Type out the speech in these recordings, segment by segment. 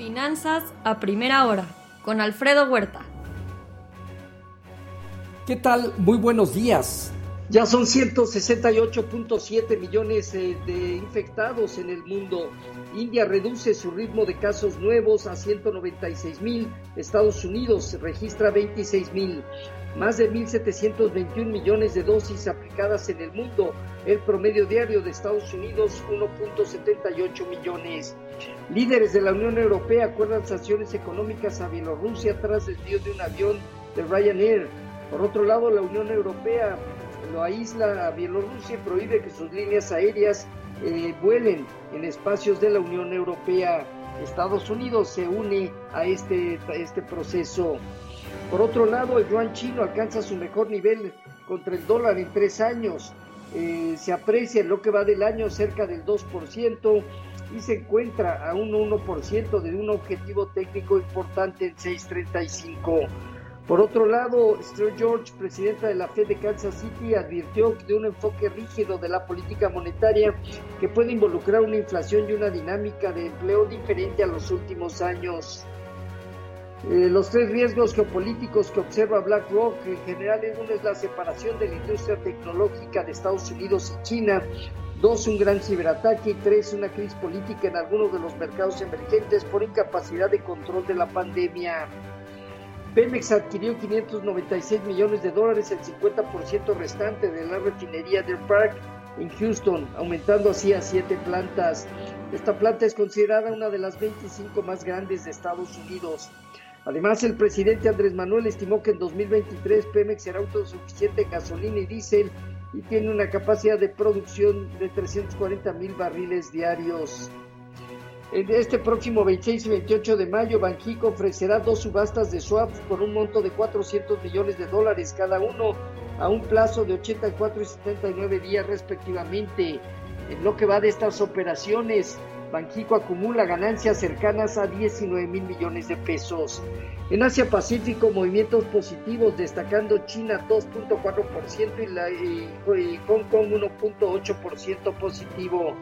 Finanzas a primera hora con Alfredo Huerta. ¿Qué tal? Muy buenos días. Ya son 168.7 millones eh, de infectados en el mundo. India reduce su ritmo de casos nuevos a 196 mil. Estados Unidos registra 26 mil. Más de 1.721 millones de dosis aplicadas en el mundo. El promedio diario de Estados Unidos 1.78 millones. Líderes de la Unión Europea acuerdan sanciones económicas a Bielorrusia tras desvío de un avión de Ryanair. Por otro lado, la Unión Europea lo aísla a Bielorrusia y prohíbe que sus líneas aéreas eh, vuelen en espacios de la Unión Europea. Estados Unidos se une a este, este proceso. Por otro lado, el yuan chino alcanza su mejor nivel contra el dólar en tres años. Eh, se aprecia en lo que va del año cerca del 2% y se encuentra a un 1% de un objetivo técnico importante en 635. Por otro lado, Stuart George, presidenta de la Fed de Kansas City, advirtió de un enfoque rígido de la política monetaria que puede involucrar una inflación y una dinámica de empleo diferente a los últimos años. Eh, los tres riesgos geopolíticos que observa BlackRock en general uno es la separación de la industria tecnológica de Estados Unidos y China, dos un gran ciberataque y tres una crisis política en algunos de los mercados emergentes por incapacidad de control de la pandemia. Pemex adquirió 596 millones de dólares, el 50% restante de la refinería Deer Park en Houston, aumentando así a siete plantas. Esta planta es considerada una de las 25 más grandes de Estados Unidos. Además, el presidente Andrés Manuel estimó que en 2023 Pemex será autosuficiente en gasolina y diésel y tiene una capacidad de producción de 340 mil barriles diarios. Este próximo 26 y 28 de mayo, Banjico ofrecerá dos subastas de swaps por un monto de 400 millones de dólares cada uno a un plazo de 84 y 79 días respectivamente. En lo que va de estas operaciones, Banjico acumula ganancias cercanas a 19 mil millones de pesos. En Asia Pacífico, movimientos positivos, destacando China 2.4% y, la, y Hong Kong 1.8% positivo.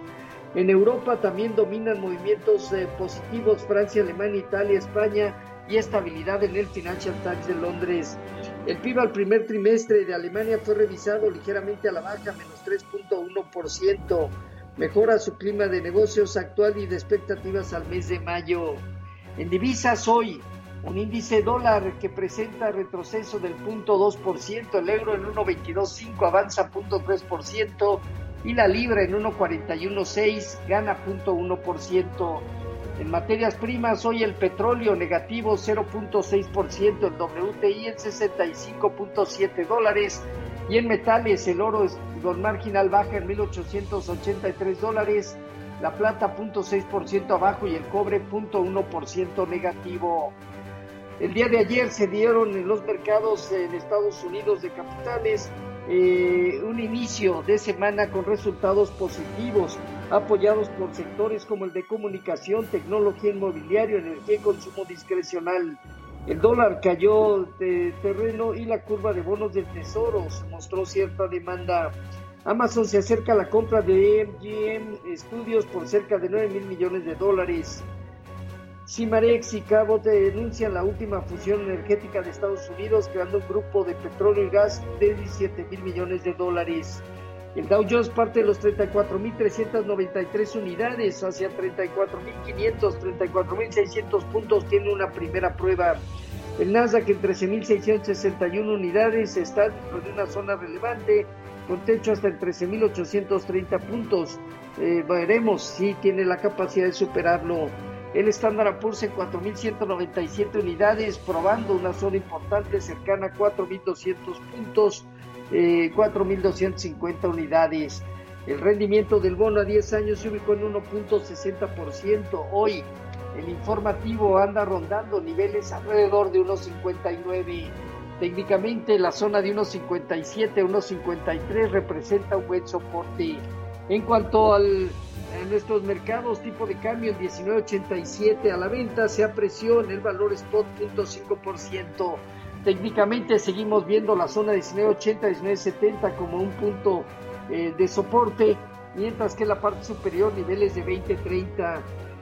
En Europa también dominan movimientos eh, positivos Francia, Alemania, Italia, España y estabilidad en el Financial Times de Londres. El PIB al primer trimestre de Alemania fue revisado ligeramente a la baja, menos 3.1%. Mejora su clima de negocios actual y de expectativas al mes de mayo. En divisas hoy, un índice dólar que presenta retroceso del 0.2%, el euro en 1.225 avanza 0.3%, y la libra en 1.41.6 gana 0.1%. En materias primas, hoy el petróleo negativo 0.6%, el WTI en 65.7 dólares y en metales el oro con marginal baja en 1.883 dólares, la plata 0.6% abajo y el cobre 0.1% negativo. El día de ayer se dieron en los mercados en Estados Unidos de capitales eh, un inicio de semana con resultados positivos, apoyados por sectores como el de comunicación, tecnología inmobiliario, energía y consumo discrecional. El dólar cayó de terreno y la curva de bonos del tesoro mostró cierta demanda. Amazon se acerca a la compra de MGM Studios por cerca de 9 mil millones de dólares. Cimarex y Cabot denuncian la última fusión energética de Estados Unidos, creando un grupo de petróleo y gas de 17 mil millones de dólares. El Dow Jones parte de los 34.393 unidades hacia 34.500, 34.600 puntos, tiene una primera prueba. El Nasdaq en 13.661 unidades está dentro de una zona relevante, con techo hasta en 13.830 puntos. Eh, veremos si tiene la capacidad de superarlo. El estándar Poor's en 4.197 unidades, probando una zona importante cercana a 4.200 puntos, 4.250 eh, unidades. El rendimiento del bono a 10 años se ubicó en 1.60%. Hoy el informativo anda rondando niveles alrededor de 1.59. Técnicamente la zona de 1.57 a 1.53 representa un buen soporte. En cuanto al en nuestros mercados tipo de cambio en 19.87 a la venta se apreció en el valor spot 0.5%. Técnicamente seguimos viendo la zona 19.80, 19.70 como un punto eh, de soporte, mientras que la parte superior niveles de 20.30.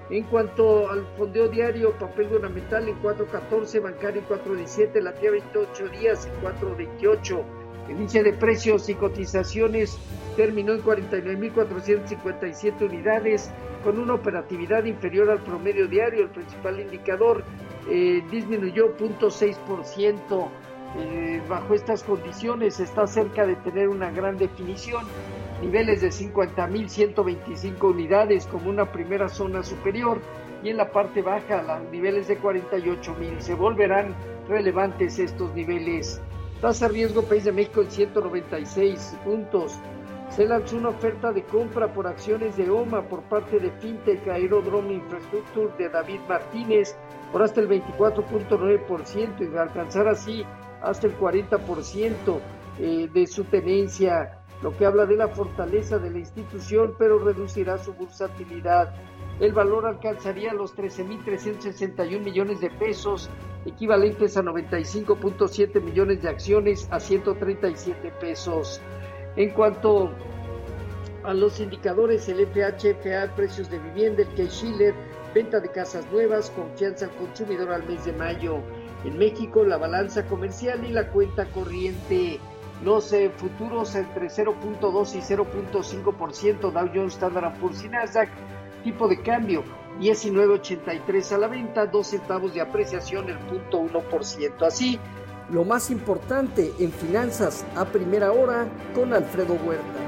En cuanto al fondeo diario, papel gubernamental en 4.14, bancario en 4.17, la tía 28 días en 4.28. El índice de precios y cotizaciones terminó en 49.457 unidades, con una operatividad inferior al promedio diario. El principal indicador eh, disminuyó 0.6%. Eh, bajo estas condiciones está cerca de tener una gran definición niveles de 50.125 unidades como una primera zona superior y en la parte baja los niveles de 48.000. Se volverán relevantes estos niveles. Tasa riesgo País de México en 196 puntos. Se lanzó una oferta de compra por acciones de OMA por parte de FinTech Aerodrome Infrastructure de David Martínez por hasta el 24.9% y alcanzar así hasta el 40% eh, de su tenencia lo que habla de la fortaleza de la institución, pero reducirá su bursatilidad. El valor alcanzaría los 13.361 millones de pesos, equivalentes a 95.7 millones de acciones a 137 pesos. En cuanto a los indicadores, el FHFA, precios de vivienda, el K-Schiller, venta de casas nuevas, confianza al consumidor al mes de mayo. En México, la balanza comercial y la cuenta corriente los eh, futuros entre 0.2 y 0.5%, Dow Jones, Standard Poor's y Nasdaq, tipo de cambio 19.83 a la venta, 2 centavos de apreciación, el punto 1%. Así, lo más importante en finanzas a primera hora con Alfredo Huerta.